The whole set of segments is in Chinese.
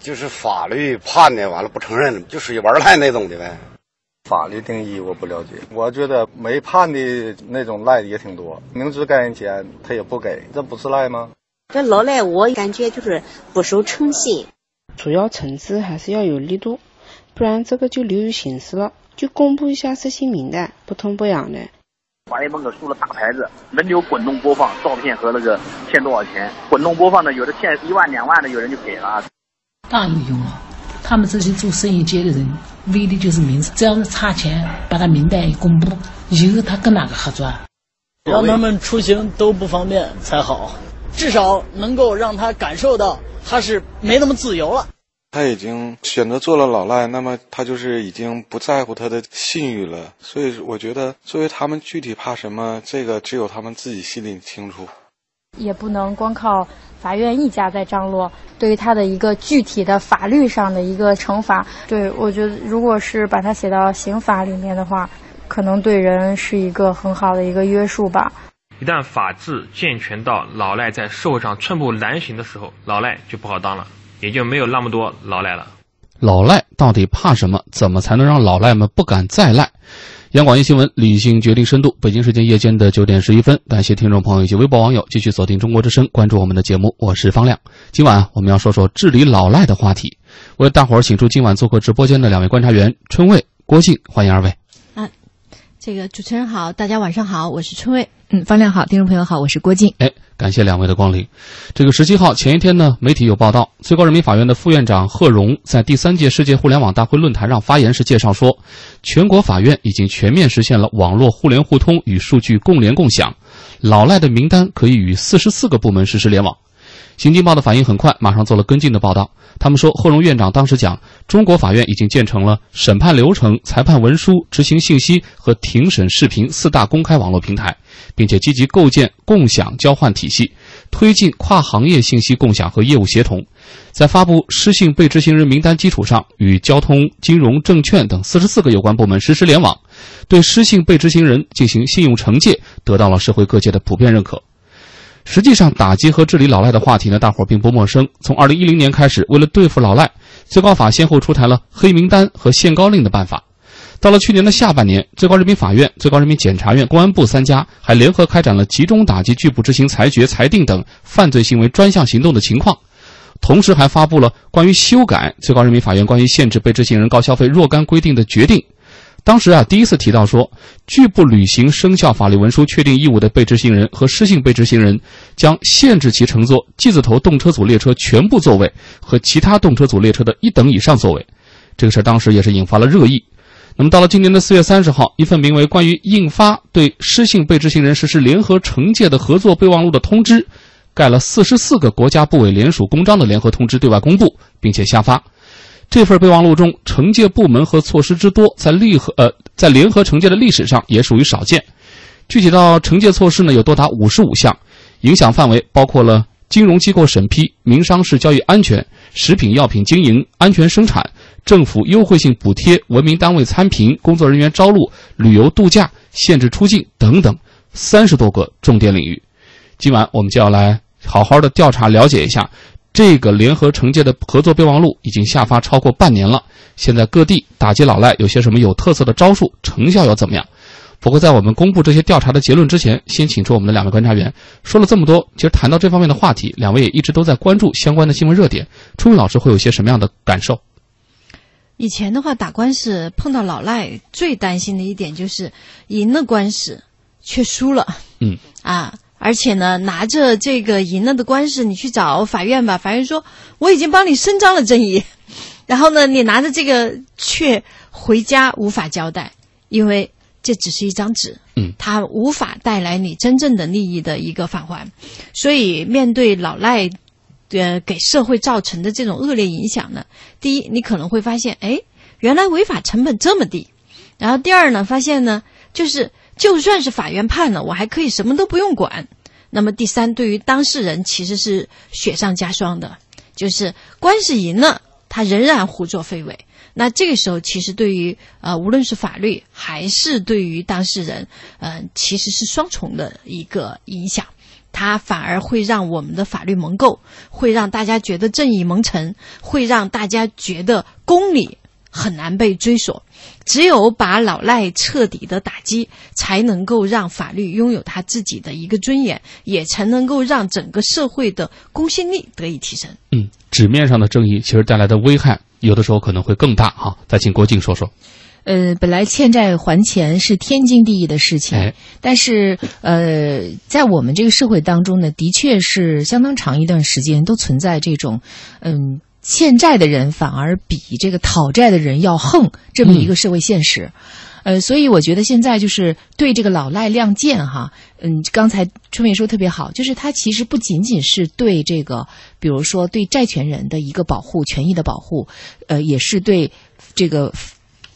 就是法律判的，完了不承认，就属于玩赖那种的呗。法律定义我不了解，我觉得没判的那种赖的也挺多，明知该人钱他也不给，这不是赖吗？这老赖我感觉就是不守诚信。主要惩治还是要有力度，不然这个就流于形式了。就公布一下失信名单，不痛不痒的。法院门口竖了大牌子，轮流滚动播放照片和那个欠多少钱。滚动播放的，有的欠一万两万的，有人就给了。大有用啊！他们这些做生意街的人，为的就是名声。只要是差钱，把他名单一公布，以后他跟哪个合作啊？让他们出行都不方便才好，至少能够让他感受到他是没那么自由了。他已经选择做了老赖，那么他就是已经不在乎他的信誉了。所以我觉得，作为他们具体怕什么，这个只有他们自己心里清楚。也不能光靠法院一家在张罗，对于他的一个具体的法律上的一个惩罚，对我觉得，如果是把它写到刑法里面的话，可能对人是一个很好的一个约束吧。一旦法治健全到老赖在社会上寸步难行的时候，老赖就不好当了，也就没有那么多老赖了。老赖到底怕什么？怎么才能让老赖们不敢再赖？央广一新闻，理性决定深度。北京时间夜间的九点十一分，感谢听众朋友以及微博网友继续锁定中国之声，关注我们的节目。我是方亮。今晚我们要说说治理老赖的话题。为大伙儿请出今晚做客直播间的两位观察员：春卫、郭靖，欢迎二位。啊，这个主持人好，大家晚上好，我是春卫。嗯，方亮好，听众朋友好，我是郭静。哎，感谢两位的光临。这个十七号前一天呢，媒体有报道，最高人民法院的副院长贺荣在第三届世界互联网大会论坛上发言时介绍说，全国法院已经全面实现了网络互联互通与数据共联共享，老赖的名单可以与四十四个部门实施联网。新京报的反应很快，马上做了跟进的报道。他们说，贺荣院长当时讲，中国法院已经建成了审判流程、裁判文书、执行信息和庭审视频四大公开网络平台，并且积极构建共享交换体系，推进跨行业信息共享和业务协同。在发布失信被执行人名单基础上，与交通、金融、证券等四十四个有关部门实施联网，对失信被执行人进行信用惩戒，得到了社会各界的普遍认可。实际上，打击和治理老赖的话题呢，大伙并不陌生。从二零一零年开始，为了对付老赖，最高法先后出台了黑名单和限高令的办法。到了去年的下半年，最高人民法院、最高人民检察院、公安部三家还联合开展了集中打击拒不执行裁决、裁定等犯罪行为专项行动的情况，同时还发布了关于修改最高人民法院关于限制被执行人高消费若干规定的决定。当时啊，第一次提到说，拒不履行生效法律文书确定义务的被执行人和失信被执行人，将限制其乘坐 G 字头动车组列车全部座位和其他动车组列车的一等以上座位。这个事儿当时也是引发了热议。那么到了今年的四月三十号，一份名为《关于印发对失信被执行人实施联合惩戒的合作备忘录的通知》，盖了四十四个国家部委联署公章的联合通知对外公布，并且下发。这份备忘录中，惩戒部门和措施之多，在联合呃在联合惩戒的历史上也属于少见。具体到惩戒措施呢，有多达五十五项，影响范围包括了金融机构审批、民商事交易安全、食品药品经营、安全生产、政府优惠性补贴、文明单位参评、工作人员招录、旅游度假、限制出境等等三十多个重点领域。今晚我们就要来好好的调查了解一下。这个联合惩戒的合作备忘录已经下发超过半年了，现在各地打击老赖有些什么有特色的招数，成效又怎么样？不过在我们公布这些调查的结论之前，先请出我们的两位观察员。说了这么多，其实谈到这方面的话题，两位也一直都在关注相关的新闻热点。春雨老师会有些什么样的感受？以前的话，打官司碰到老赖，最担心的一点就是赢了官司却输了。嗯啊。而且呢，拿着这个赢了的官司，你去找法院吧。法院说我已经帮你伸张了正义，然后呢，你拿着这个却回家无法交代，因为这只是一张纸，嗯，它无法带来你真正的利益的一个返还。所以，面对老赖，呃，给社会造成的这种恶劣影响呢，第一，你可能会发现，哎，原来违法成本这么低；然后第二呢，发现呢，就是。就算是法院判了，我还可以什么都不用管。那么第三，对于当事人其实是雪上加霜的，就是官司赢了，他仍然胡作非为。那这个时候，其实对于呃，无论是法律还是对于当事人，嗯，其实是双重的一个影响。它反而会让我们的法律蒙垢，会让大家觉得正义蒙尘，会让大家觉得公理很难被追索。只有把老赖彻底的打击，才能够让法律拥有他自己的一个尊严，也才能够让整个社会的公信力得以提升。嗯，纸面上的正义其实带来的危害，有的时候可能会更大哈。再请郭靖说说。呃，本来欠债还钱是天经地义的事情，哎、但是呃，在我们这个社会当中呢，的确是相当长一段时间都存在这种，嗯，欠债的人反而比这个讨债的人要横这么一个社会现实。嗯、呃，所以我觉得现在就是对这个老赖亮剑哈，嗯，刚才春梅说特别好，就是他其实不仅仅是对这个，比如说对债权人的一个保护、权益的保护，呃，也是对这个。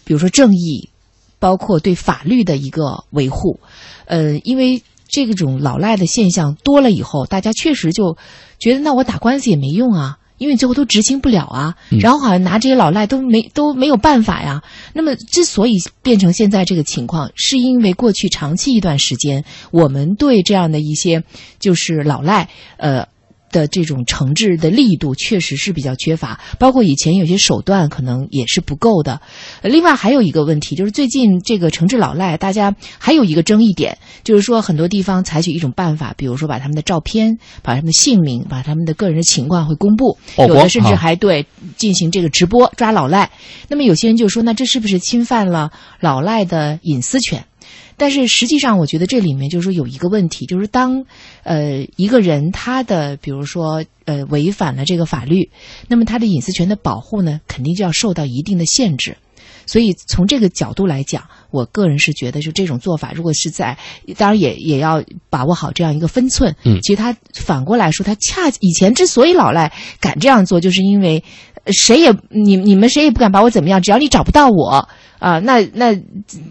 比如说正义，包括对法律的一个维护，呃，因为这种老赖的现象多了以后，大家确实就觉得那我打官司也没用啊，因为最后都执行不了啊，然后好像拿这些老赖都没都没有办法呀。那么之所以变成现在这个情况，是因为过去长期一段时间，我们对这样的一些就是老赖，呃。的这种惩治的力度确实是比较缺乏，包括以前有些手段可能也是不够的。另外还有一个问题就是最近这个惩治老赖，大家还有一个争议点，就是说很多地方采取一种办法，比如说把他们的照片、把他们的姓名、把他们的个人的情况会公布，有的甚至还对进行这个直播抓老赖。那么有些人就说，那这是不是侵犯了老赖的隐私权？但是实际上，我觉得这里面就是说有一个问题，就是当呃一个人他的比如说呃违反了这个法律，那么他的隐私权的保护呢，肯定就要受到一定的限制。所以从这个角度来讲，我个人是觉得，就这种做法，如果是在当然也也要把握好这样一个分寸。嗯，其实他反过来说，他恰以前之所以老赖敢这样做，就是因为谁也你你们谁也不敢把我怎么样，只要你找不到我。啊，那那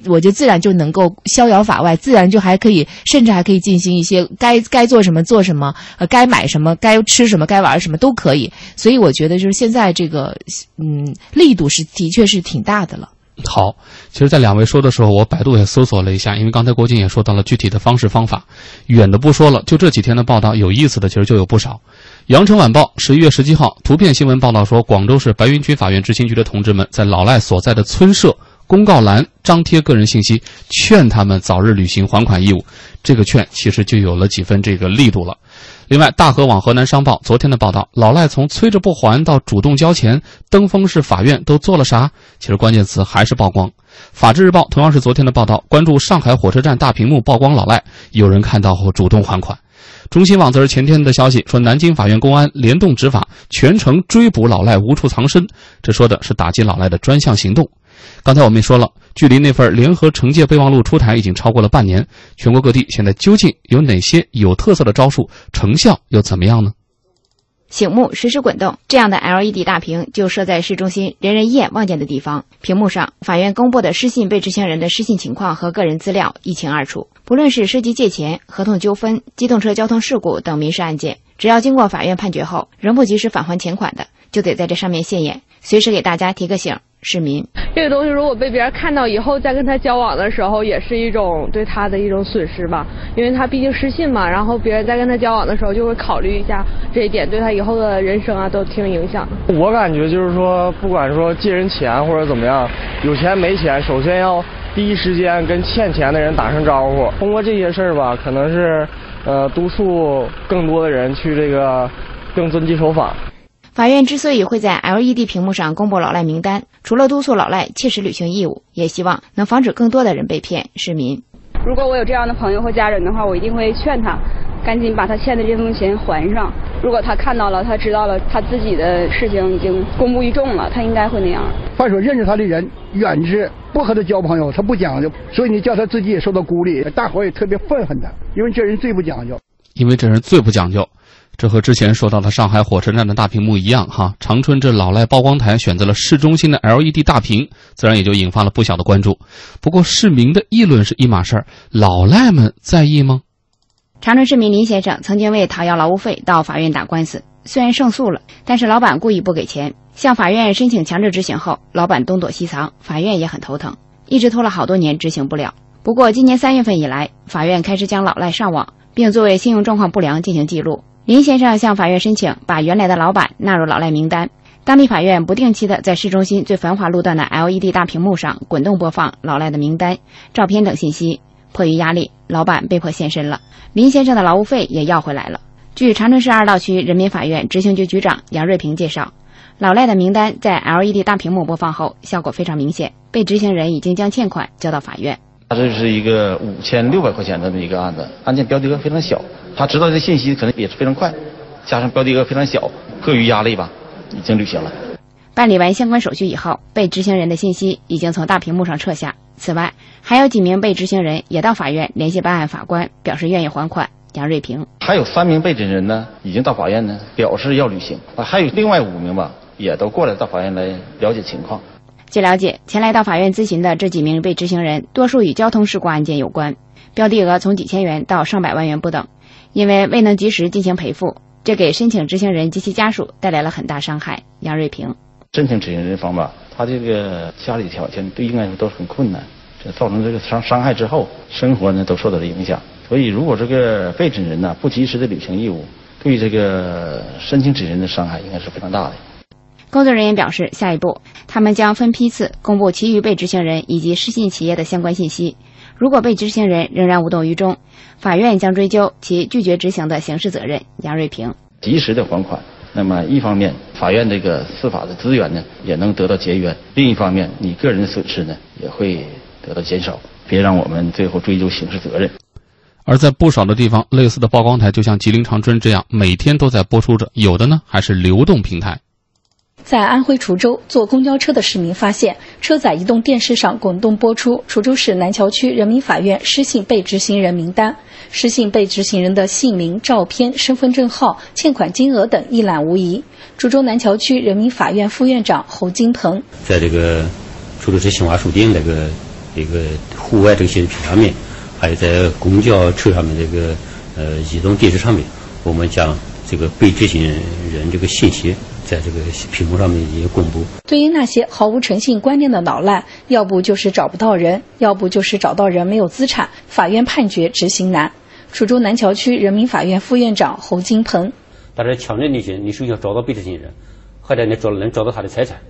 我就自然就能够逍遥法外，自然就还可以，甚至还可以进行一些该该做什么做什么，呃，该买什么，该吃什么，该玩什么都可以。所以我觉得就是现在这个，嗯，力度是的确是挺大的了。好，其实，在两位说的时候，我百度也搜索了一下，因为刚才郭靖也说到了具体的方式方法，远的不说了，就这几天的报道，有意思的其实就有不少。羊城晚报十一月十七号图片新闻报道说，广州市白云区法院执行局的同志们在老赖所在的村社。公告栏张贴个人信息，劝他们早日履行还款义务。这个劝其实就有了几分这个力度了。另外，大河网河南商报昨天的报道，老赖从催着不还到主动交钱，登封市法院都做了啥？其实关键词还是曝光。法制日报同样是昨天的报道，关注上海火车站大屏幕曝光老赖，有人看到后主动还款。中新网则是前天的消息说，南京法院公安联动执法，全程追捕老赖无处藏身。这说的是打击老赖的专项行动。刚才我们也说了，距离那份联合惩戒备忘录出台已经超过了半年，全国各地现在究竟有哪些有特色的招数，成效又怎么样呢？醒目实时滚动，这样的 LED 大屏就设在市中心人人一眼望见的地方。屏幕上，法院公布的失信被执行人的失信情况和个人资料一清二楚。不论是涉及借钱、合同纠纷、机动车交通事故等民事案件，只要经过法院判决后仍不及时返还钱款的，就得在这上面现眼，随时给大家提个醒。市民，这个东西如果被别人看到以后，再跟他交往的时候，也是一种对他的一种损失吧。因为他毕竟失信嘛，然后别人在跟他交往的时候，就会考虑一下这一点，对他以后的人生啊都挺有影响。我感觉就是说，不管说借人钱或者怎么样，有钱没钱，首先要第一时间跟欠钱的人打声招呼。通过这些事儿吧，可能是呃督促更多的人去这个更遵纪守法。法院之所以会在 LED 屏幕上公布老赖名单，除了督促老赖切实履行义务，也希望能防止更多的人被骗。市民，如果我有这样的朋友或家人的话，我一定会劝他赶紧把他欠的这份钱还上。如果他看到了，他知道了他自己的事情已经公布于众了，他应该会那样。凡说认识他的人远之，不和他交朋友，他不讲究，所以你叫他自己也受到孤立，大伙也特别愤恨他，因为这人最不讲究。因为这人最不讲究。这和之前说到的上海火车站的大屏幕一样，哈，长春这老赖曝光台选择了市中心的 LED 大屏，自然也就引发了不小的关注。不过市民的议论是一码事儿，老赖们在意吗？长春市民林先生曾经为讨要劳务费到法院打官司，虽然胜诉了，但是老板故意不给钱，向法院申请强制执行后，老板东躲西藏，法院也很头疼，一直拖了好多年执行不了。不过今年三月份以来，法院开始将老赖上网。并作为信用状况不良进行记录。林先生向法院申请把原来的老板纳入老赖名单。当地法院不定期的在市中心最繁华路段的 LED 大屏幕上滚动播放老赖的名单、照片等信息。迫于压力，老板被迫现身了。林先生的劳务费也要回来了。据长春市二道区人民法院执行局局长杨瑞平介绍，老赖的名单在 LED 大屏幕播放后，效果非常明显。被执行人已经将欠款交到法院。他这是一个五千六百块钱的这么一个案子，案件标的额非常小，他知道这信息可能也是非常快，加上标的额非常小，迫于压力吧。已经履行了。办理完相关手续以后，被执行人的信息已经从大屏幕上撤下。此外，还有几名被执行人也到法院联系办案法官，表示愿意还款。杨瑞平还有三名被执行人呢，已经到法院呢，表示要履行。啊，还有另外五名吧，也都过来到法院来了解情况。据了解，前来到法院咨询的这几名被执行人，多数与交通事故案件有关，标的额从几千元到上百万元不等，因为未能及时进行赔付。这给申请执行人及其家属带来了很大伤害。杨瑞平，申请执行人方吧，他这个家里条件对应该说都很困难，这造成这个伤伤害之后，生活呢都受到了影响。所以，如果这个被执行人呢不及时的履行义务，对这个申请执行人的伤害应该是非常大的。工作人员表示，下一步他们将分批次公布其余被执行人以及失信企业的相关信息。如果被执行人仍然无动于衷，法院将追究其拒绝执行的刑事责任。杨瑞平，及时的还款，那么一方面法院这个司法的资源呢也能得到节约，另一方面你个人的损失呢也会得到减少，别让我们最后追究刑事责任。而在不少的地方，类似的曝光台就像吉林长春这样，每天都在播出着，有的呢还是流动平台。在安徽滁州坐公交车的市民发现，车载移动电视上滚动播出滁州市南桥区人民法院失信被执行人名单，失信被执行人的姓名、照片、身份证号、欠款金额等一览无遗。滁州南桥区人民法院副院长侯金鹏在这个滁州市新华书店那个一个户外这个显示屏上面，还有在公交车上面这个呃移动电视上面，我们将这个被执行人这个信息。在这个屏幕上面也公布。对于那些毫无诚信观念的老赖，要不就是找不到人，要不就是找到人没有资产，法院判决执行难。楚州南桥区人民法院副院长侯金鹏，但是强制履行，你首先要找到被执行人，或者你找能找到他的财产。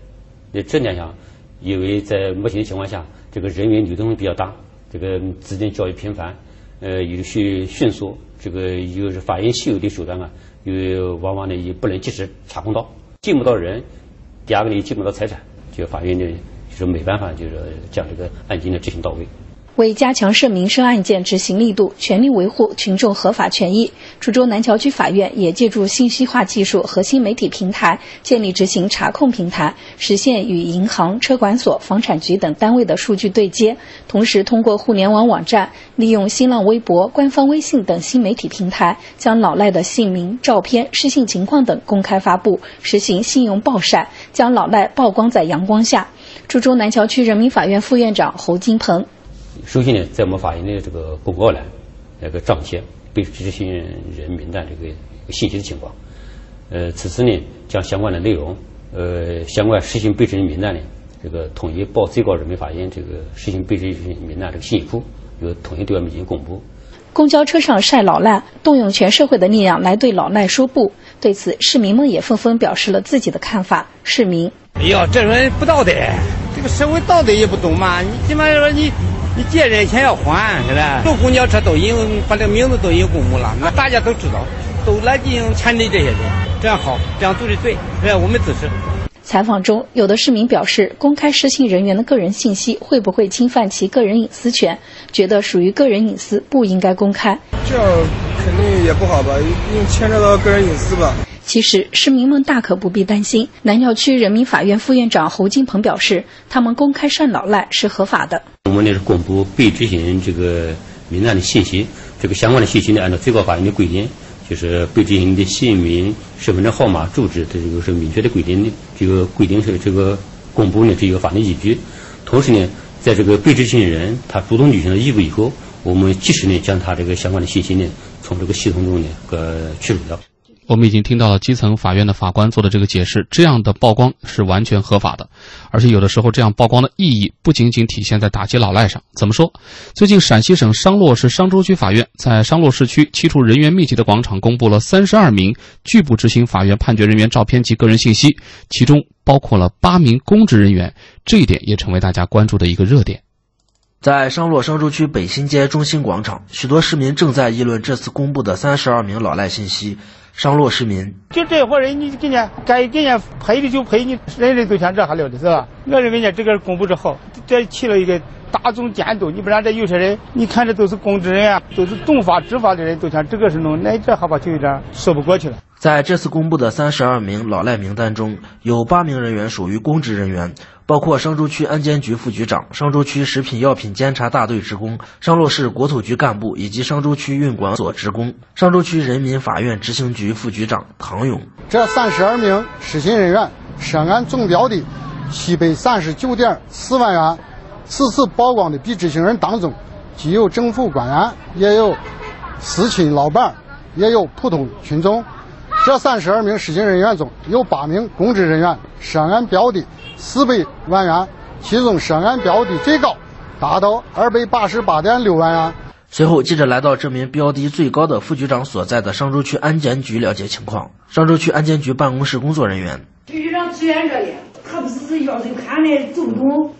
你这两项，因为在目前情况下，这个人员流动比较大，这个资金交易频繁，呃，有些迅速，这个又是法院现有的手段啊，又往往呢也不能及时查控到。进不到人，第二个你进不到财产，就法院呢就是没办法，就是将这个案件呢执行到位。为加强涉民生案件执行力度，全力维护群众合法权益，株洲南桥区法院也借助信息化技术和新媒体平台，建立执行查控平台，实现与银行、车管所、房产局等单位的数据对接。同时，通过互联网网站，利用新浪微博、官方微信等新媒体平台，将老赖的姓名、照片、失信情况等公开发布，实行信用暴晒，将老赖曝光在阳光下。株洲南桥区人民法院副院长侯金鹏。首先呢，在我们法院的这个公告栏，那个张贴被执行人名单这个信息的情况。呃，此次呢，将相关的内容，呃，相关实行被执行名单呢，这个统一报最高人民法院这个实行被执行名单这个信息库，有统一对外进行公布。公交车上晒老赖，动用全社会的力量来对老赖说不。对此，市民们也纷纷表示了自己的看法。市民：哎呀，这人不道德，这个社会道德也不懂嘛，你起码说你。你借人钱要还，是吧？坐公交车都已经把这个名字都已经公布了，那大家都知道，都来进行牵制这些人，这样好，这样做的对，是吧？我们支持。采访中，有的市民表示，公开失信人员的个人信息会不会侵犯其个人隐私权？觉得属于个人隐私，不应该公开。这样肯定也不好吧，因为牵扯到个人隐私吧。其实市民们大可不必担心。南桥区人民法院副院长侯金鹏表示，他们公开晒老赖是合法的。我们呢是公布被执行人这个名单的信息，这个相关的信息呢，按照最高法院的规定，就是被执行人的姓名、身份证号码、住址，这个是明确的规定的。这个规定是这个公布呢是有法律依据。同时呢，在这个被执行人他主动履行了义务以后，我们及时呢将他这个相关的信息呢从这个系统中呢呃去除掉。我们已经听到了基层法院的法官做的这个解释，这样的曝光是完全合法的，而且有的时候这样曝光的意义不仅仅体现在打击老赖上。怎么说？最近陕西省商洛市商州区法院在商洛市区七处人员密集的广场公布了三十二名拒不执行法院判决人员照片及个人信息，其中包括了八名公职人员，这一点也成为大家关注的一个热点。在商洛商州区北新街中心广场，许多市民正在议论这次公布的三十二名老赖信息。商洛市民就这伙人，你给人该给人赔的就赔你，人人都想这还了得是吧？我认为呢，这个公布之后，这起了一个大众监督。你不然这有些人，你看这都是公职人员，都是懂法执法的人，都想这个是弄，那这好吧，就有点说不过去了。在这次公布的三十二名老赖名单中，有八名人员属于公职人员，包括商州区安监局副局长、商州区食品药品监察大队职工、商洛市国土局干部以及商州区运管所职工。商州区人民法院执行局副局长唐勇：这三十二名失信人员涉案总标的七百三十九点四万元。此次曝光的被执行人当中，既有政府官员，也有私企老板，也有普通群众。这三十二名失信人员中有八名公职人员，涉案标的四百万元，其中涉案标的最高达到二百八十八点六万元。随后，记者来到这名标的最高的副局长所在的商州区安监局了解情况。商州区安监局办公室工作人员：副局长支援这里，他不是要人看的走不动。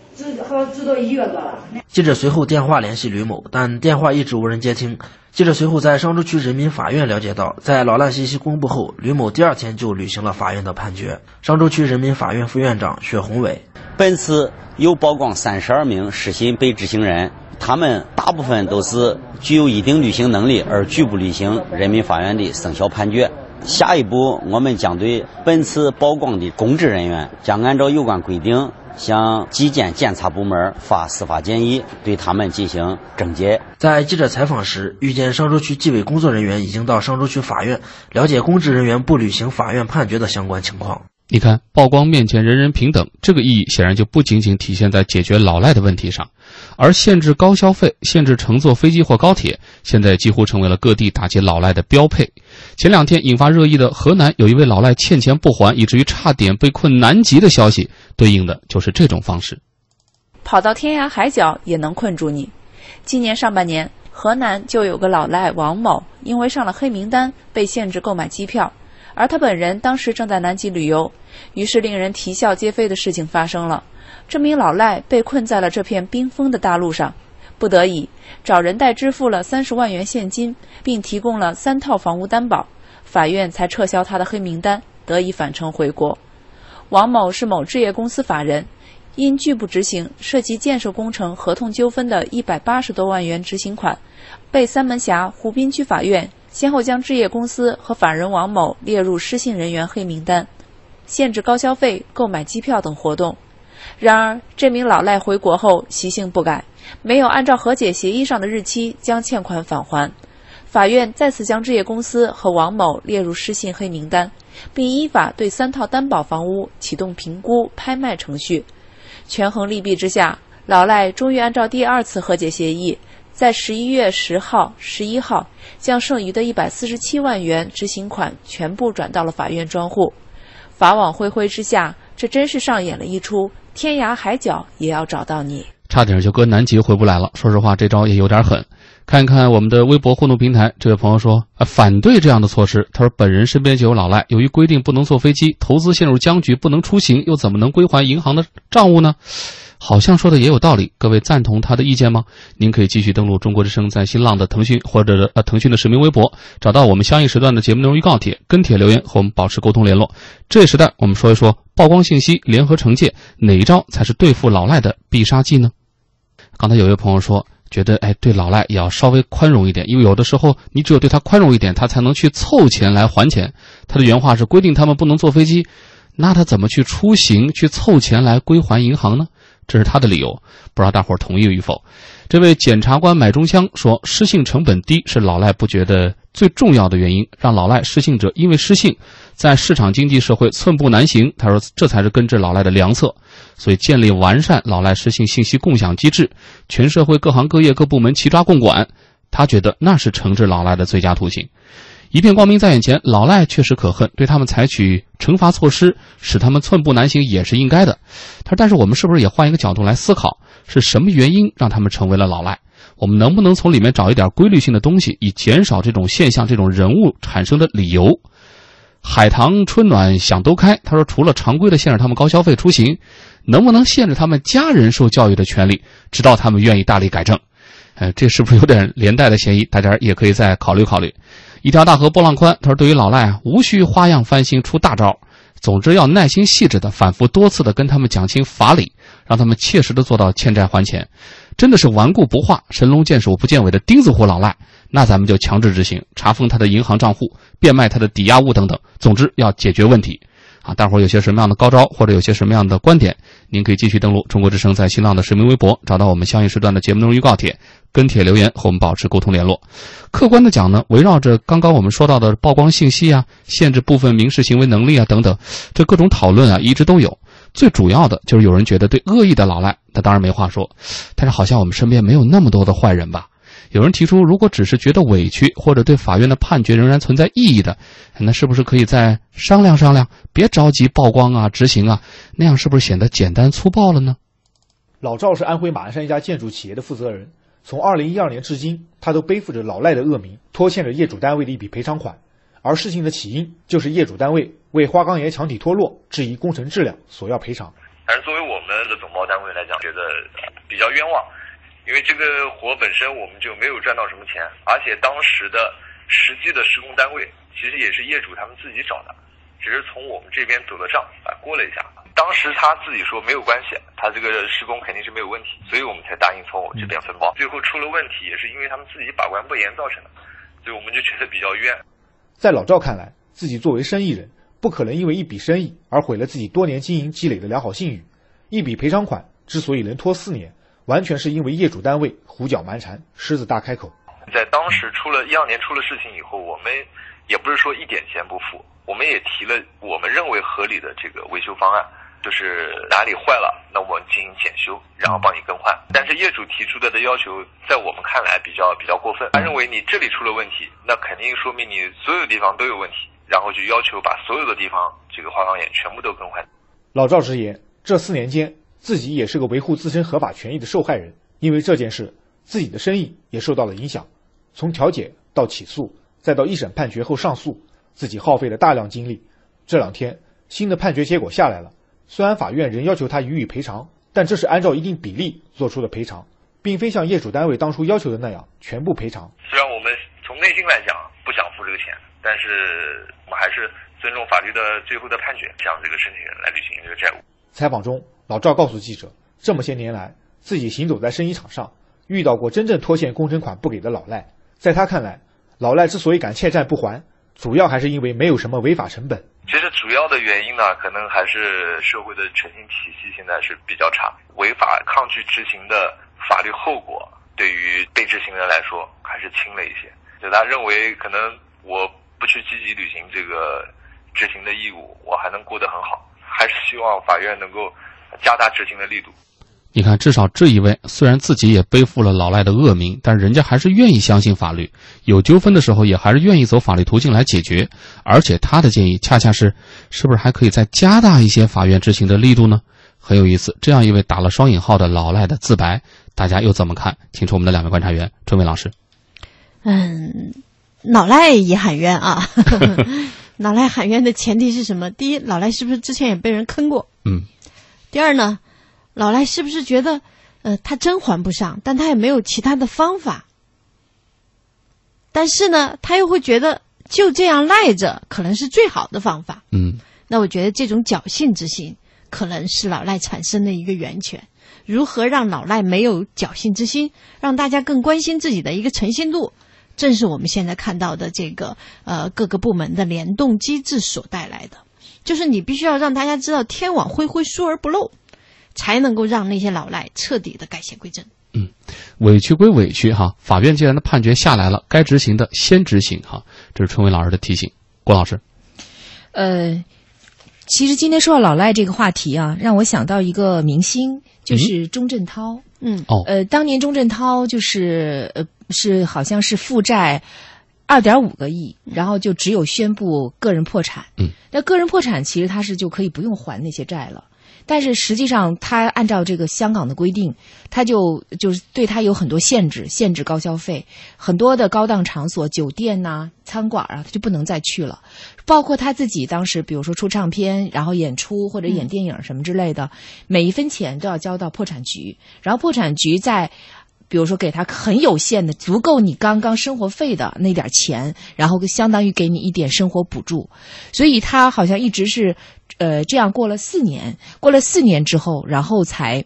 好，知道一月多了。记者随后电话联系吕某，但电话一直无人接听。记者随后在商州区人民法院了解到，在老赖信息公布后，吕某第二天就履行了法院的判决。商州区人民法院副院长薛宏伟：本次有曝光三十二名失信被执行人，他们大部分都是具有一定履行能力而拒不履行人民法院的生效判决。下一步，我们将对本次曝光的公职人员，将按照有关规定。向纪检检察部门发司法建议，对他们进行整结。在记者采访时，遇见商州区纪委工作人员已经到商州区法院了解公职人员不履行法院判决的相关情况。你看，曝光面前人人平等，这个意义显然就不仅仅体现在解决老赖的问题上，而限制高消费、限制乘坐飞机或高铁，现在几乎成为了各地打击老赖的标配。前两天引发热议的河南有一位老赖欠钱不还，以至于差点被困南极的消息，对应的就是这种方式。跑到天涯海角也能困住你。今年上半年，河南就有个老赖王某，因为上了黑名单，被限制购买机票。而他本人当时正在南极旅游，于是令人啼笑皆非的事情发生了。这名老赖被困在了这片冰封的大陆上，不得已找人代支付了三十万元现金，并提供了三套房屋担保，法院才撤销他的黑名单，得以返程回国。王某是某置业公司法人，因拒不执行涉及建设工程合同纠纷的一百八十多万元执行款，被三门峡湖滨区法院。先后将置业公司和法人王某列入失信人员黑名单，限制高消费、购买机票等活动。然而，这名老赖回国后习性不改，没有按照和解协议上的日期将欠款返还。法院再次将置业公司和王某列入失信黑名单，并依法对三套担保房屋启动评估拍卖程序。权衡利弊之下，老赖终于按照第二次和解协议。在十一月十号、十一号，将剩余的一百四十七万元执行款全部转到了法院专户。法网恢恢之下，这真是上演了一出天涯海角也要找到你。差点就搁南极回不来了。说实话，这招也有点狠。看一看我们的微博互动平台，这位朋友说啊，反对这样的措施。他说，本人身边就有老赖，由于规定不能坐飞机，投资陷入僵局，不能出行，又怎么能归还银行的账务呢？好像说的也有道理，各位赞同他的意见吗？您可以继续登录中国之声在新浪的腾讯或者呃腾讯的实名微博，找到我们相应时段的节目内容预告帖，跟帖留言和我们保持沟通联络。这时代，我们说一说曝光信息，联合惩戒，哪一招才是对付老赖的必杀技呢？刚才有位朋友说，觉得哎，对老赖也要稍微宽容一点，因为有的时候你只有对他宽容一点，他才能去凑钱来还钱。他的原话是规定他们不能坐飞机，那他怎么去出行去凑钱来归还银行呢？这是他的理由，不知道大伙儿同意与否。这位检察官买中枪说，失信成本低是老赖不觉得最重要的原因，让老赖失信者因为失信，在市场经济社会寸步难行。他说，这才是根治老赖的良策。所以，建立完善老赖失信信息共享机制，全社会各行各业各部门齐抓共管，他觉得那是惩治老赖的最佳途径。一片光明在眼前，老赖确实可恨，对他们采取惩罚措施，使他们寸步难行也是应该的。他说：“但是我们是不是也换一个角度来思考，是什么原因让他们成为了老赖？我们能不能从里面找一点规律性的东西，以减少这种现象、这种人物产生的理由？”海棠春暖想都开，他说：“除了常规的限制他们高消费出行，能不能限制他们家人受教育的权利，直到他们愿意大力改正？呃，这是不是有点连带的嫌疑？大家也可以再考虑考虑。一条大河波浪宽，他说：对于老赖啊，无需花样翻新出大招，总之要耐心细致的、反复多次的跟他们讲清法理，让他们切实的做到欠债还钱。真的是顽固不化、神龙见首不见尾的钉子户老赖，那咱们就强制执行，查封他的银行账户，变卖他的抵押物等等。总之要解决问题。啊，大伙有些什么样的高招，或者有些什么样的观点，您可以继续登录中国之声在新浪的实名微博，找到我们相应时段的节目内容预告帖，跟帖留言和我们保持沟通联络。客观的讲呢，围绕着刚刚我们说到的曝光信息啊、限制部分民事行为能力啊等等，这各种讨论啊一直都有。最主要的就是有人觉得对恶意的老赖，他当然没话说，但是好像我们身边没有那么多的坏人吧？有人提出，如果只是觉得委屈，或者对法院的判决仍然存在异议的，那是不是可以再商量商量，别着急曝光啊、执行啊？那样是不是显得简单粗暴了呢？老赵是安徽马鞍山一家建筑企业的负责人，从二零一二年至今，他都背负着老赖的恶名，拖欠着业主单位的一笔赔偿款。而事情的起因就是业主单位为花岗岩墙体脱落质疑工程质量，索要赔偿。但是作为我们的总包单位来讲，觉得比较冤枉。因为这个活本身我们就没有赚到什么钱，而且当时的实际的施工单位其实也是业主他们自己找的，只是从我们这边走的账啊过了一下。当时他自己说没有关系，他这个施工肯定是没有问题，所以我们才答应从我们这边分包。最后出了问题也是因为他们自己把关不严造成的，所以我们就觉得比较冤。在老赵看来，自己作为生意人，不可能因为一笔生意而毁了自己多年经营积累的良好信誉。一笔赔偿款之所以能拖四年。完全是因为业主单位胡搅蛮缠，狮子大开口。在当时出了一二年出了事情以后，我们也不是说一点钱不付，我们也提了我们认为合理的这个维修方案，就是哪里坏了，那我们进行检修，然后帮你更换。但是业主提出的的要求，在我们看来比较比较过分。他认为你这里出了问题，那肯定说明你所有地方都有问题，然后就要求把所有的地方这个花岗岩全部都更换。老赵直言，这四年间。自己也是个维护自身合法权益的受害人，因为这件事，自己的生意也受到了影响。从调解到起诉，再到一审判决后上诉，自己耗费了大量精力。这两天新的判决结果下来了，虽然法院仍要求他予以赔偿，但这是按照一定比例做出的赔偿，并非像业主单位当初要求的那样全部赔偿。虽然我们从内心来讲不想付这个钱，但是我们还是尊重法律的最后的判决，向这个申请人来履行这个债务。采访中。老赵告诉记者，这么些年来，自己行走在生意场上，遇到过真正拖欠工程款不给的老赖。在他看来，老赖之所以敢欠债不还，主要还是因为没有什么违法成本。其实主要的原因呢，可能还是社会的诚信体系现在是比较差，违法抗拒执行的法律后果对于被执行人来说还是轻了一些。就他认为，可能我不去积极履行这个执行的义务，我还能过得很好。还是希望法院能够。加大执行的力度。你看，至少这一位虽然自己也背负了老赖的恶名，但人家还是愿意相信法律，有纠纷的时候也还是愿意走法律途径来解决。而且他的建议恰恰是，是不是还可以再加大一些法院执行的力度呢？很有意思。这样一位打了双引号的老赖的自白，大家又怎么看？请出我们的两位观察员，春伟老师。嗯，老赖也喊冤啊！老赖喊冤的前提是什么？第一，老赖是不是之前也被人坑过？嗯。第二呢，老赖是不是觉得，呃，他真还不上，但他也没有其他的方法。但是呢，他又会觉得就这样赖着，可能是最好的方法。嗯，那我觉得这种侥幸之心，可能是老赖产生的一个源泉。如何让老赖没有侥幸之心，让大家更关心自己的一个诚信度，正是我们现在看到的这个呃各个部门的联动机制所带来的。就是你必须要让大家知道天网恢恢疏而不漏，才能够让那些老赖彻底的改邪归正。嗯，委屈归委屈哈，法院既然的判决下来了，该执行的先执行哈。这是春伟老师的提醒，郭老师。呃，其实今天说到老赖这个话题啊，让我想到一个明星，就是钟镇涛。嗯。哦。呃，当年钟镇涛就是呃是好像是负债。二点五个亿，然后就只有宣布个人破产。嗯，那个人破产其实他是就可以不用还那些债了。但是实际上，他按照这个香港的规定，他就就是对他有很多限制，限制高消费，很多的高档场所、酒店呐、餐馆啊，他就不能再去了。包括他自己当时，比如说出唱片，然后演出或者演电影什么之类的，每一分钱都要交到破产局，然后破产局在。比如说，给他很有限的、足够你刚刚生活费的那点钱，然后相当于给你一点生活补助，所以他好像一直是，呃，这样过了四年，过了四年之后，然后才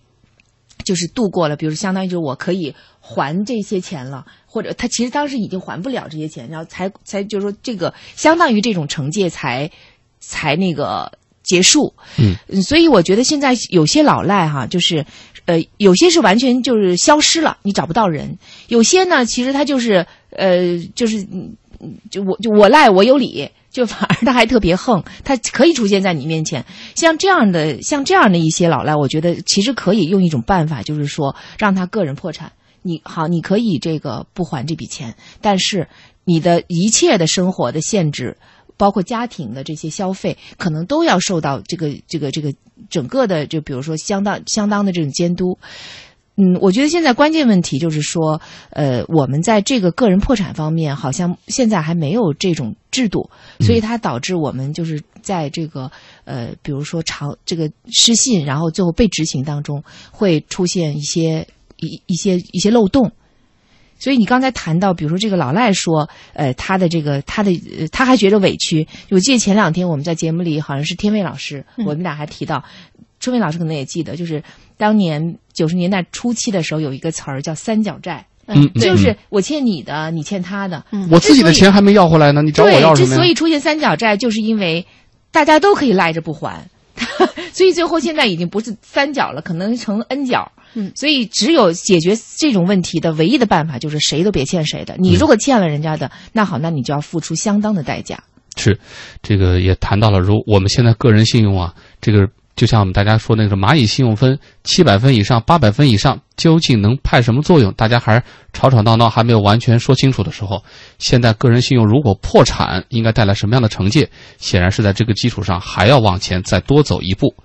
就是度过了，比如相当于就是我可以还这些钱了，或者他其实当时已经还不了这些钱，然后才才就是说这个相当于这种惩戒才才那个结束。嗯，所以我觉得现在有些老赖哈，就是。呃，有些是完全就是消失了，你找不到人；有些呢，其实他就是呃，就是就我就我赖我有理，就反而他还特别横，他可以出现在你面前。像这样的，像这样的一些老赖，我觉得其实可以用一种办法，就是说让他个人破产。你好，你可以这个不还这笔钱，但是你的一切的生活的限制。包括家庭的这些消费，可能都要受到这个这个这个整个的，就比如说相当相当的这种监督。嗯，我觉得现在关键问题就是说，呃，我们在这个个人破产方面，好像现在还没有这种制度，所以它导致我们就是在这个呃，比如说长这个失信，然后最后被执行当中，会出现一些一一些一些漏洞。所以你刚才谈到，比如说这个老赖说，呃，他的这个他的他还觉得委屈。我记得前两天我们在节目里，好像是天卫老师，我们俩还提到，春卫老师可能也记得，就是当年九十年代初期的时候，有一个词儿叫“三角债”，嗯，就是我欠你的，你欠他的，我自己的钱还没要回来呢，你找我要什么之所以出现三角债，就是因为大家都可以赖着不还，所以最后现在已经不是三角了，可能成 N 角。嗯，所以只有解决这种问题的唯一的办法，就是谁都别欠谁的。你如果欠了人家的，那好，那你就要付出相当的代价。是，这个也谈到了，如我们现在个人信用啊，这个就像我们大家说那个蚂蚁信用分，七百分以上、八百分以上，究竟能派什么作用？大家还吵吵闹闹，还没有完全说清楚的时候，现在个人信用如果破产，应该带来什么样的惩戒？显然是在这个基础上还要往前再多走一步。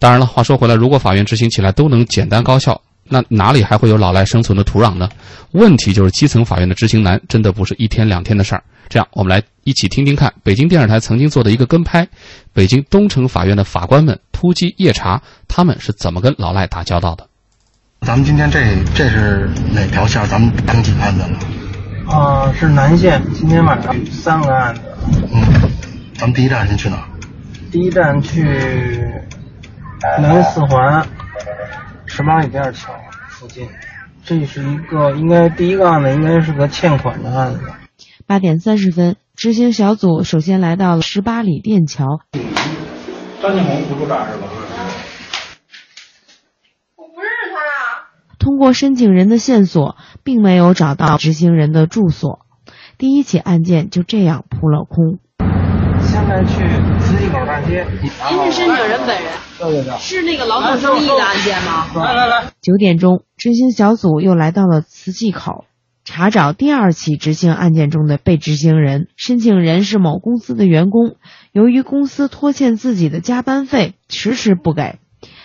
当然了，话说回来，如果法院执行起来都能简单高效，那哪里还会有老赖生存的土壤呢？问题就是基层法院的执行难，真的不是一天两天的事儿。这样，我们来一起听听看，北京电视台曾经做的一个跟拍，北京东城法院的法官们突击夜查，他们是怎么跟老赖打交道的。咱们今天这这是哪条线？咱们登记案子了？啊，是南线，今天晚上三个案子。嗯，咱们第一站先去哪儿？第一站去。南四环十八里店桥附近，这是一个应该第一个案子，应该是个欠款的案子。八点三十分，执行小组首先来到了十八里店桥。张建红，不住这儿是吧？我不认识他啊。通过申请人的线索，并没有找到执行人的住所，第一起案件就这样扑了空。现在去磁器口大街。您是申请人本人？对对对。是那个劳动争议的案件吗？来来来。九点钟，执行小组又来到了磁器口，查找第二起执行案件中的被执行人。申请人是某公司的员工，由于公司拖欠自己的加班费，迟迟不给。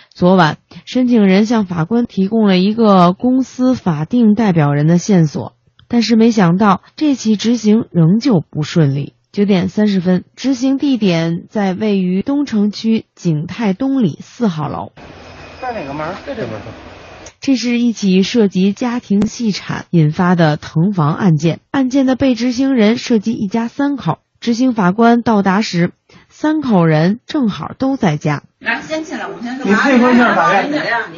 昨晚，申请人向法官提供了一个公司法定代表人的线索，但是没想到这起执行仍旧不顺利。九点三十分，执行地点在位于东城区景泰东里四号楼。在哪个门？在这门。这是一起涉及家庭细产引发的腾房案件。案件的被执行人涉及一家三口。执行法官到达时，三口人正好都在家。来，先进来，我们先干嘛？你配合一下法院。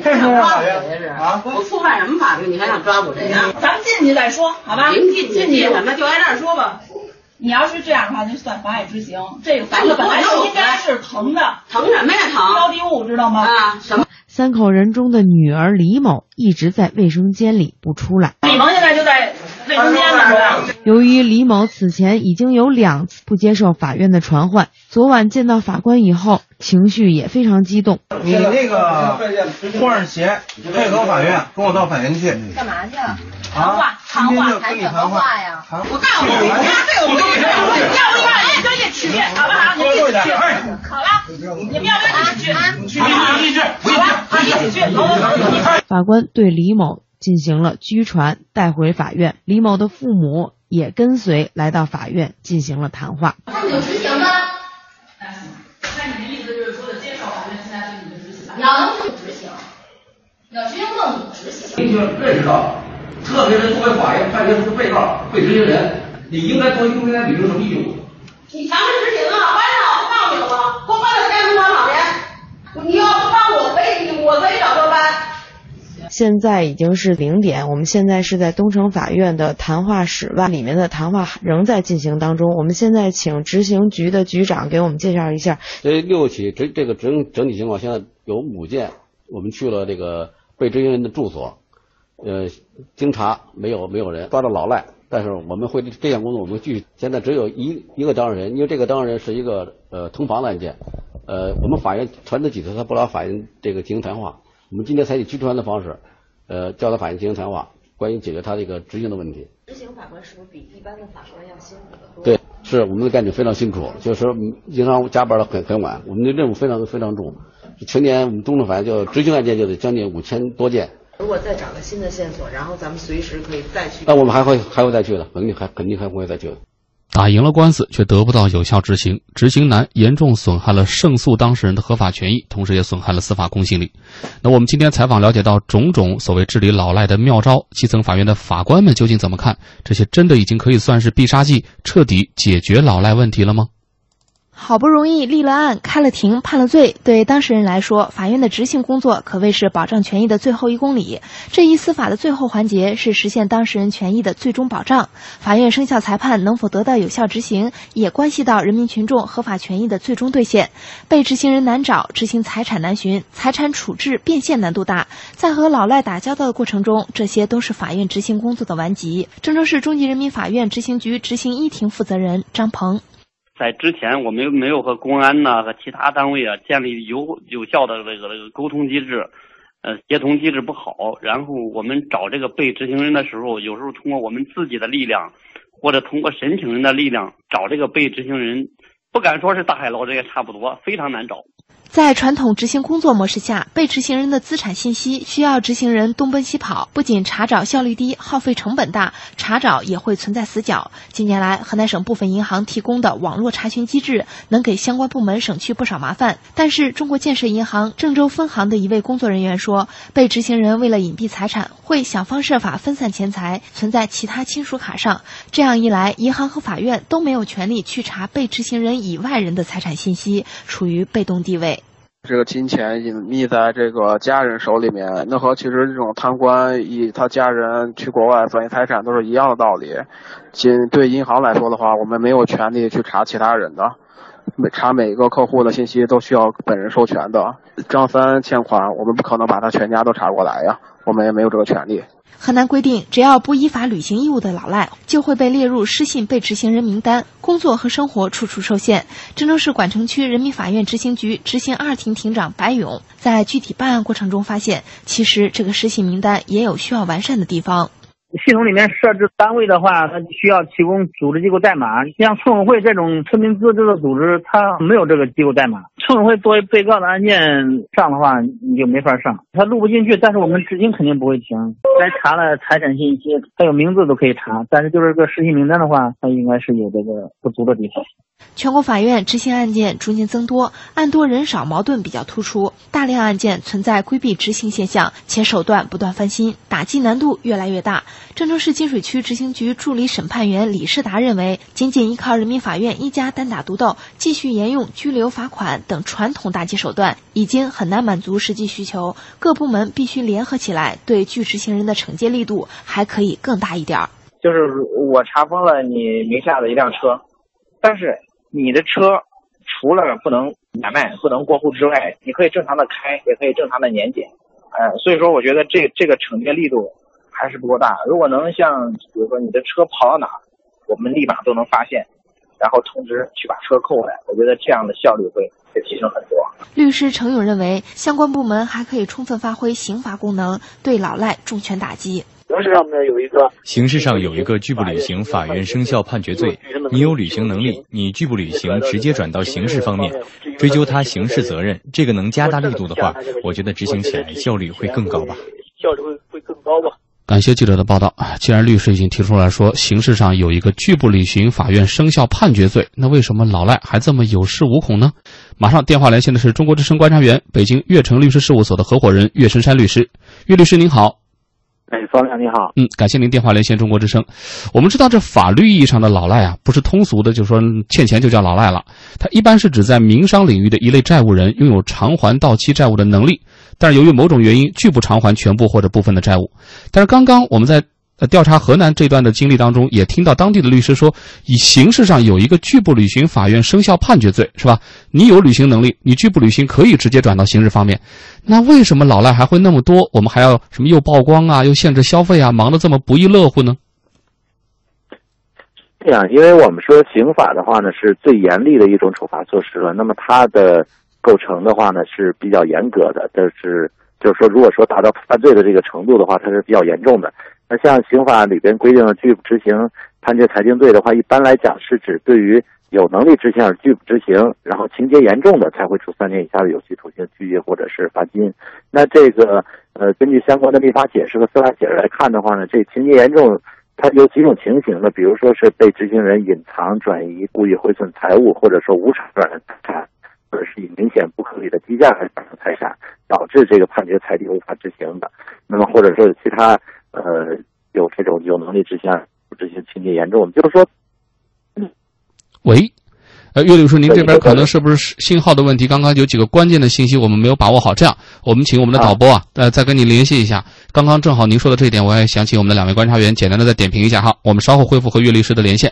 配合一下法院啊！我触犯什么法律？你还想抓捕谁呀？咱们进去再说，好吧？进去进去，什么就挨这儿说吧。你要是这样的话，就算妨碍执行。这个房子本来就应该是腾的，腾什么呀？腾标的物知道吗？啊，什么？三口人中的女儿李某一直在卫生间里不出来。卫生间呢。由于李某此前已经有两次不接受法院的传唤，昨晚见到法官以后，情绪也非常激动。你那个换上鞋，配合法院，跟我到法院去。干嘛去？谈话，谈话，谈什么话呀？我告诉你，你这个我跟你说，要不要你就一起去，好不好？你一起去。好了，你们要不要一起去？好了，一起去。法官对李某进行了拘传，带回法院。李某的父母也跟随来到法院进行了谈话。那你就执行吧。那行，那你的意思就是说的接受法院现在对你的执行？你要能执行，要执行不能执行。你就认识到。特别是作为法院判决书被告、被执行人，你应该做，应该履行什么义务？你强制执行啊！完了，我告诉你了吗？我把这监督管好的，你要不帮我可以，我可以找交班。现在已经是零点，我们现在是在东城法院的谈话室外，里面的谈话仍在进行当中。我们现在请执行局的局长给我们介绍一下。这六起这这个整整体情况，现在有五件，我们去了这个被执行人的住所。呃，经查没有没有人抓到老赖，但是我们会这项工作我们继续。现在只有一一个当事人，因为这个当事人是一个呃同房的案件，呃，我们法院传的几次他不来法院这个进行谈话，我们今天采取集团的方式，呃，叫他法院进行谈话，关于解决他这个执行的问题。执行法官是不是比一般的法官要辛苦得多？对，是我们的干警非常辛苦，就是说经常加班的很很晚，我们的任务非常非常重。全年我们东城法院就执行案件就得将近五千多件。如果再找到新的线索，然后咱们随时可以再去。那我们还会还会再去的，肯定还肯定还会再去的。打赢了官司却得不到有效执行，执行难，严重损害了胜诉当事人的合法权益，同时也损害了司法公信力。那我们今天采访了解到种种所谓治理老赖的妙招，基层法院的法官们究竟怎么看？这些真的已经可以算是必杀技，彻底解决老赖问题了吗？好不容易立了案、开了庭、判了罪，对当事人来说，法院的执行工作可谓是保障权益的最后一公里。这一司法的最后环节是实现当事人权益的最终保障。法院生效裁判能否得到有效执行，也关系到人民群众合法权益的最终兑现。被执行人难找，执行财产难寻，财产处置变现难度大。在和老赖打交道的过程中，这些都是法院执行工作的顽疾。郑州市中级人民法院执行局执行一庭负责人张鹏。在之前，我们没有和公安呐和其他单位啊建立有有效的这个这个沟通机制，呃，协同机制不好。然后我们找这个被执行人的时候，有时候通过我们自己的力量，或者通过申请人的力量找这个被执行人，不敢说是大海捞针，也差不多，非常难找。在传统执行工作模式下，被执行人的资产信息需要执行人东奔西跑，不仅查找效率低、耗费成本大，查找也会存在死角。近年来，河南省部分银行提供的网络查询机制，能给相关部门省去不少麻烦。但是，中国建设银行郑州分行的一位工作人员说，被执行人为了隐蔽财产，会想方设法分散钱财，存在其他亲属卡上。这样一来，银行和法院都没有权利去查被执行人以外人的财产信息，处于被动地位。这个金钱隐匿在这个家人手里面，那和其实这种贪官以他家人去国外转移财产都是一样的道理。仅对银行来说的话，我们没有权利去查其他人的，每查每一个客户的信息都需要本人授权的。张三欠款，我们不可能把他全家都查过来呀，我们也没有这个权利。河南规定，只要不依法履行义务的老赖，就会被列入失信被执行人名单，工作和生活处处受限。郑州市管城区人民法院执行局执行二庭庭长白勇在具体办案过程中发现，其实这个失信名单也有需要完善的地方。系统里面设置单位的话，它需要提供组织机构代码。像村委会这种村民自治的组织，它没有这个机构代码。村委会作为被告的案件上的话，你就没法上，他录不进去。但是我们执行肯定不会停。该查了财产信息，还有名字都可以查，但是就是个失信名单的话，他应该是有这个不足的地方。全国法院执行案件逐年增多，案多人少矛盾比较突出，大量案件存在规避执行现象，且手段不断翻新，打击难度越来越大。郑州市金水区执行局助理审判员李世达认为，仅仅依靠人民法院一家单打独斗，继续沿用拘留、罚款等传统打击手段，已经很难满足实际需求。各部门必须联合起来，对拒执行人的惩戒力度还可以更大一点儿。就是我查封了你名下的一辆车，但是。你的车除了不能买卖、不能过户之外，你可以正常的开，也可以正常的年检，呃，所以说我觉得这这个惩戒力度还是不够大。如果能像比如说你的车跑到哪儿，我们立马都能发现，然后通知去把车扣回来，我觉得这样的效率会会提升很多。律师程勇认为，相关部门还可以充分发挥刑罚功能，对老赖重拳打击。刑事上面有一个刑事上有一个拒不履行法院生效判决罪，你有履行能力，你拒不履行，直接转到刑事方面，追究他刑事责任，这个能加大力度的话，我觉得执行起来效率会更高吧。效率会会更高吧。感谢记者的报道。既然律师已经提出来说，刑事上有一个拒不履行法院生效判决罪，那为什么老赖还这么有恃无恐呢？马上电话连线的是中国之声观察员、北京悦城律师事务所的合伙人岳深山律师。岳律师您好。哎，方亮你好。嗯，感谢您电话连线中国之声。我们知道，这法律意义上的老赖啊，不是通俗的，就是说欠钱就叫老赖了。他一般是指在民商领域的一类债务人拥有偿还到期债务的能力，但是由于某种原因拒不偿还全部或者部分的债务。但是刚刚我们在。呃，调查河南这段的经历当中，也听到当地的律师说，以刑事上有一个拒不履行法院生效判决罪，是吧？你有履行能力，你拒不履行可以直接转到刑事方面。那为什么老赖还会那么多？我们还要什么又曝光啊，又限制消费啊，忙得这么不亦乐乎呢？这样，因为我们说刑法的话呢，是最严厉的一种处罚措施了。那么它的构成的话呢，是比较严格的，但是就是说，如果说达到犯罪的这个程度的话，它是比较严重的。那像刑法里边规定的拒不执行判决裁定罪的话，一般来讲是指对于有能力执行而拒不执行，然后情节严重的才会处三年以下的有期徒刑、拘役或者是罚金。那这个呃，根据相关的立法解释和司法解释来看的话呢，这情节严重，它有几种情形呢？比如说是被执行人隐藏、转移、故意毁损财物，或者说无偿转让财产，或者是以明显不合理的低价来转让财产，导致这个判决裁定无法执行的。那么或者说其他。呃，有这种有能力执行不执行情节严重，就是说，喂，呃，岳律师，您这边可能是不是信号的问题？刚刚有几个关键的信息我们没有把握好，这样，我们请我们的导播啊，呃，再跟您联系一下。刚刚正好您说的这一点，我也想请我们的两位观察员简单的再点评一下哈。我们稍后恢复和岳律师的连线。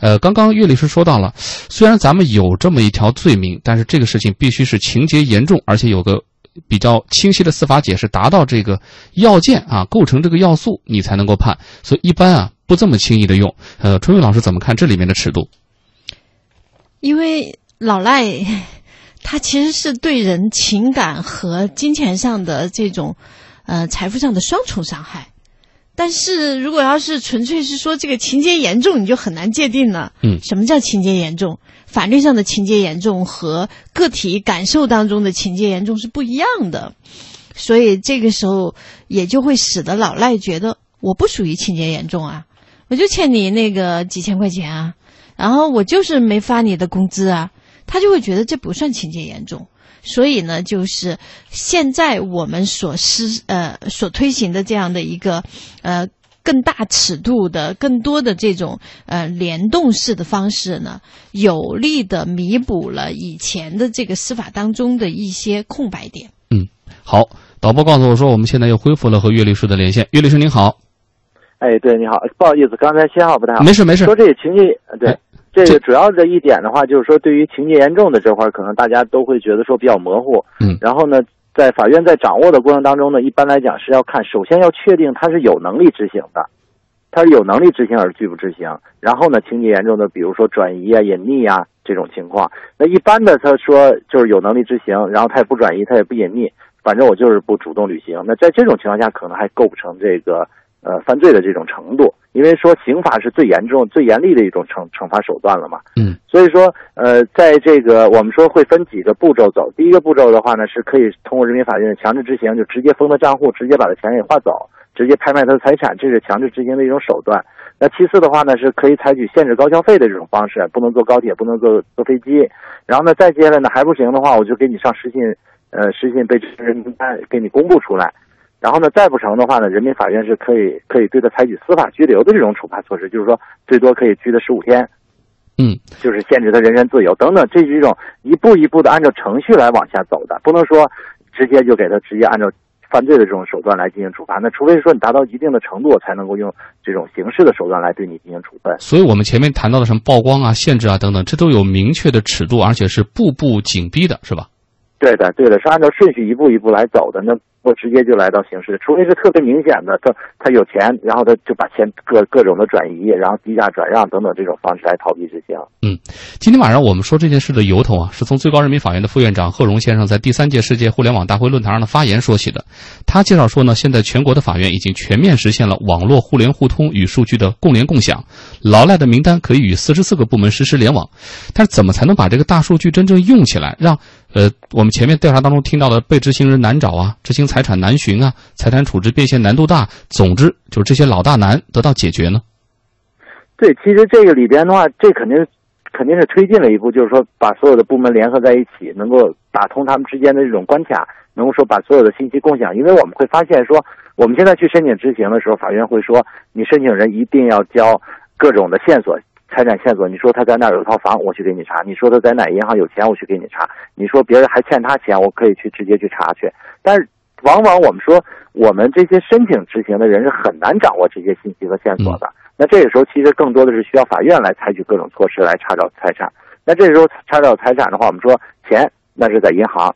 呃，刚刚岳律师说到了，虽然咱们有这么一条罪名，但是这个事情必须是情节严重，而且有个。比较清晰的司法解释，达到这个要件啊，构成这个要素，你才能够判。所以一般啊，不这么轻易的用。呃，春雨老师怎么看这里面的尺度？因为老赖，他其实是对人情感和金钱上的这种，呃，财富上的双重伤害。但是如果要是纯粹是说这个情节严重，你就很难界定了。嗯，什么叫情节严重？法律上的情节严重和个体感受当中的情节严重是不一样的，所以这个时候也就会使得老赖觉得我不属于情节严重啊，我就欠你那个几千块钱啊，然后我就是没发你的工资啊，他就会觉得这不算情节严重。所以呢，就是现在我们所施呃所推行的这样的一个呃更大尺度的、更多的这种呃联动式的方式呢，有力的弥补了以前的这个司法当中的一些空白点。嗯，好，导播告诉我说，我们现在又恢复了和岳律师的连线。岳律师您好。哎，对，你好，不好意思，刚才信号不太好。没事没事。说这个情节对。这个主要的一点的话，就是说，对于情节严重的这块，可能大家都会觉得说比较模糊。嗯。然后呢，在法院在掌握的过程当中呢，一般来讲是要看，首先要确定他是有能力执行的，他是有能力执行而拒不执行。然后呢，情节严重的，比如说转移啊、隐匿啊这种情况，那一般的他说就是有能力执行，然后他也不转移，他也不隐匿，反正我就是不主动履行。那在这种情况下，可能还构不成这个。呃，犯罪的这种程度，因为说刑法是最严重、最严厉的一种惩惩罚手段了嘛。嗯，所以说，呃，在这个我们说会分几个步骤走。第一个步骤的话呢，是可以通过人民法院强制执行，就直接封他账户，直接把他钱给划走，直接拍卖他的财产，这是强制执行的一种手段。那其次的话呢，是可以采取限制高消费的这种方式，不能坐高铁，不能坐坐飞机。然后呢，再接下来呢还不行的话，我就给你上失信，呃，失信被执行人名单给你公布出来。然后呢，再不成的话呢，人民法院是可以可以对他采取司法拘留的这种处罚措施，就是说最多可以拘他十五天，嗯，就是限制他人身自由等等，这是一种一步一步的按照程序来往下走的，不能说直接就给他直接按照犯罪的这种手段来进行处罚。那除非说你达到一定的程度，才能够用这种刑事的手段来对你进行处分。所以我们前面谈到的什么曝光啊、限制啊等等，这都有明确的尺度，而且是步步紧逼的，是吧？对的，对的，是按照顺序一步一步来走的。那我直接就来到刑事，除非是特别明显的，他他有钱，然后他就把钱各各种的转移，然后低价转让等等这种方式来逃避执行。嗯，今天晚上我们说这件事的由头啊，是从最高人民法院的副院长贺荣先生在第三届世界互联网大会论坛上的发言说起的。他介绍说呢，现在全国的法院已经全面实现了网络互联互通与数据的共联共享，劳赖的名单可以与四十四个部门实时联网。但是怎么才能把这个大数据真正用起来，让？呃，我们前面调查当中听到的被执行人难找啊，执行财产难寻啊，财产处置变现难度大，总之就是这些老大难得到解决呢。对，其实这个里边的话，这肯定肯定是推进了一步，就是说把所有的部门联合在一起，能够打通他们之间的这种关卡，能够说把所有的信息共享。因为我们会发现说，我们现在去申请执行的时候，法院会说，你申请人一定要交各种的线索。财产线索，你说他在那儿有套房，我去给你查；你说他在哪银行有钱，我去给你查；你说别人还欠他钱，我可以去直接去查去。但是，往往我们说，我们这些申请执行的人是很难掌握这些信息和线索的。那这个时候，其实更多的是需要法院来采取各种措施来查找财产。那这时候查找财产的话，我们说钱那是在银行。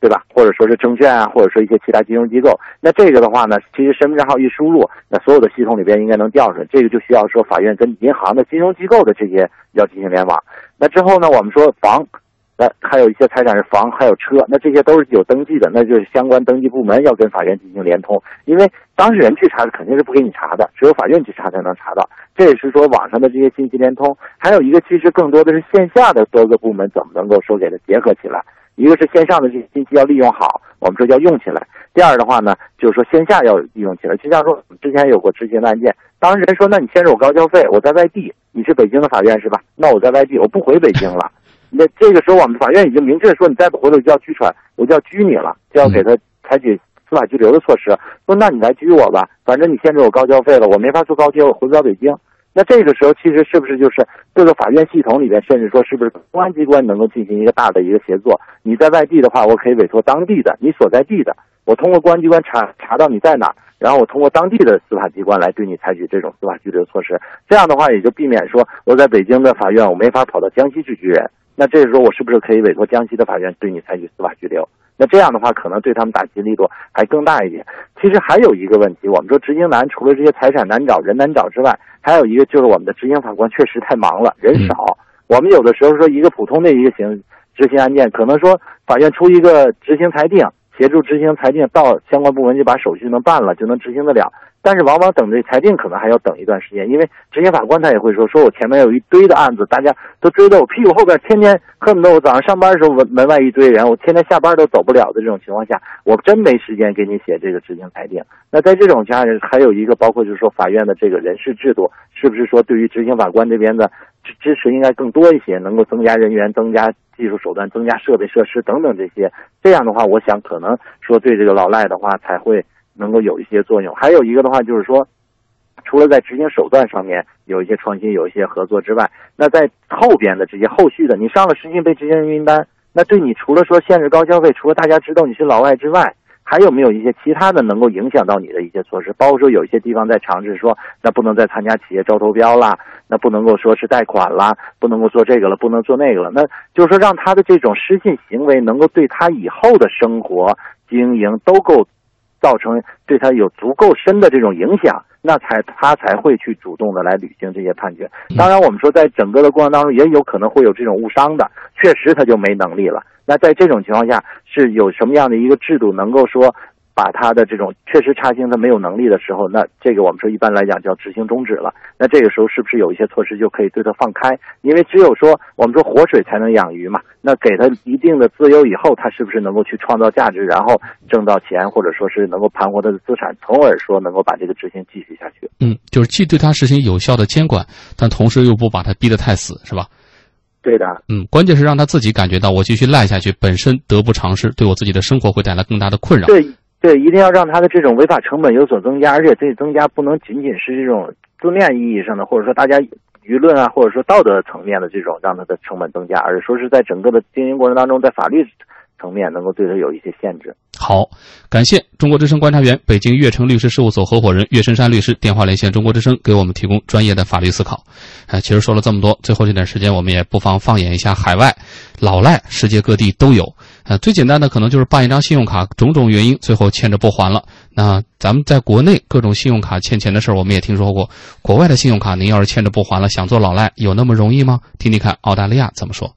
对吧？或者说是证券啊，或者说一些其他金融机构。那这个的话呢，其实身份证号一输入，那所有的系统里边应该能调出来。这个就需要说法院跟银行的金融机构的这些要进行联网。那之后呢，我们说房，那还有一些财产是房，还有车，那这些都是有登记的，那就是相关登记部门要跟法院进行联通。因为当事人去查肯定是不给你查的，只有法院去查才能查到。这也是说网上的这些信息联通。还有一个，其实更多的是线下的多个部门怎么能够说给它结合起来。一个是线上的这些信息要利用好，我们说要用起来。第二的话呢，就是说线下要利用起来。就像说之前有过执行的案件，当事人说：“那你先是我高交费，我在外地，你是北京的法院是吧？那我在外地，我不回北京了。那这个时候我们法院已经明确说，你再不回来就要拘传，我就要拘你了，就要给他采取司法拘留的措施。说那你来拘我吧，反正你限制我高交费了，我没法坐高铁，我回不了北京。”那这个时候，其实是不是就是各个法院系统里边，甚至说是不是公安机关能够进行一个大的一个协作？你在外地的话，我可以委托当地的你所在地的，我通过公安机关查查到你在哪，然后我通过当地的司法机关来对你采取这种司法拘留措施。这样的话，也就避免说我在北京的法院我没法跑到江西去拘人。那这时候，我是不是可以委托江西的法院对你采取司法拘留？那这样的话，可能对他们打击力度还更大一点。其实还有一个问题，我们说执行难，除了这些财产难找、人难找之外，还有一个就是我们的执行法官确实太忙了，人少。我们有的时候说一个普通的一个行执行案件，可能说法院出一个执行裁定，协助执行裁定，到相关部门就把手续能办了，就能执行得了。但是往往等这裁定可能还要等一段时间，因为执行法官他也会说，说我前面有一堆的案子，大家都追到我屁股后边，天天恨不得我早上上班的时候门门外一堆人，我天天下班都走不了的这种情况下，我真没时间给你写这个执行裁定。那在这种情况下，还有一个包括就是说法院的这个人事制度，是不是说对于执行法官这边的支支持应该更多一些，能够增加人员、增加技术手段、增加设备设施等等这些？这样的话，我想可能说对这个老赖的话才会。能够有一些作用，还有一个的话就是说，除了在执行手段上面有一些创新、有一些合作之外，那在后边的这些后续的，你上了失信被执行人名单，那对你除了说限制高消费，除了大家知道你是老外之外，还有没有一些其他的能够影响到你的一些措施？包括说有一些地方在尝试说，那不能再参加企业招投标啦，那不能够说是贷款啦，不能够做这个了，不能做那个了，那就是说让他的这种失信行为能够对他以后的生活经营都够。造成对他有足够深的这种影响，那才他才会去主动的来履行这些判决。当然，我们说在整个的过程当中，也有可能会有这种误伤的，确实他就没能力了。那在这种情况下，是有什么样的一个制度能够说？把他的这种确实查清他没有能力的时候，那这个我们说一般来讲叫执行终止了。那这个时候是不是有一些措施就可以对他放开？因为只有说我们说活水才能养鱼嘛。那给他一定的自由以后，他是不是能够去创造价值，然后挣到钱，或者说是能够盘活他的资产，从而说能够把这个执行继续下去？嗯，就是既对他实行有效的监管，但同时又不把他逼得太死，是吧？对的。嗯，关键是让他自己感觉到我继续赖下去本身得不偿失，对我自己的生活会带来更大的困扰。对。对，一定要让他的这种违法成本有所增加，而且这增加不能仅仅是这种字面意义上的，或者说大家舆论啊，或者说道德层面的这种让他的成本增加，而是说是在整个的经营过程当中，在法律层面能够对他有一些限制。好，感谢中国之声观察员、北京悦城律师事务所合伙人岳深山律师电话连线中国之声，给我们提供专业的法律思考。哎，其实说了这么多，最后这点时间，我们也不妨放眼一下海外，老赖世界各地都有。呃，最简单的可能就是办一张信用卡，种种原因最后欠着不还了。那咱们在国内各种信用卡欠钱的事儿，我们也听说过。国外的信用卡，您要是欠着不还了，想做老赖，有那么容易吗？听听看澳大利亚怎么说。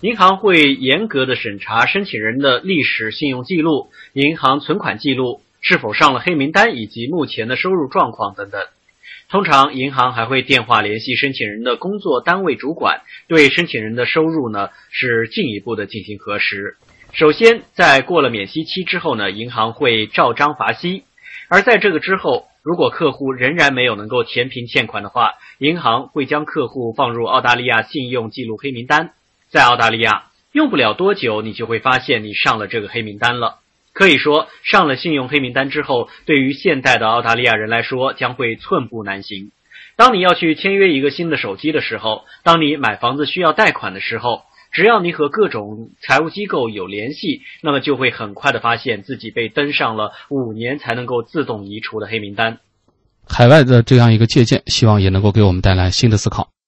银行会严格的审查申请人的历史信用记录、银行存款记录是否上了黑名单，以及目前的收入状况等等。通常，银行还会电话联系申请人的工作单位主管，对申请人的收入呢是进一步的进行核实。首先，在过了免息期之后呢，银行会照章罚息；而在这个之后，如果客户仍然没有能够填平欠款的话，银行会将客户放入澳大利亚信用记录黑名单。在澳大利亚，用不了多久，你就会发现你上了这个黑名单了。可以说，上了信用黑名单之后，对于现代的澳大利亚人来说，将会寸步难行。当你要去签约一个新的手机的时候，当你买房子需要贷款的时候，只要你和各种财务机构有联系，那么就会很快的发现自己被登上了五年才能够自动移除的黑名单。海外的这样一个借鉴，希望也能够给我们带来新的思考。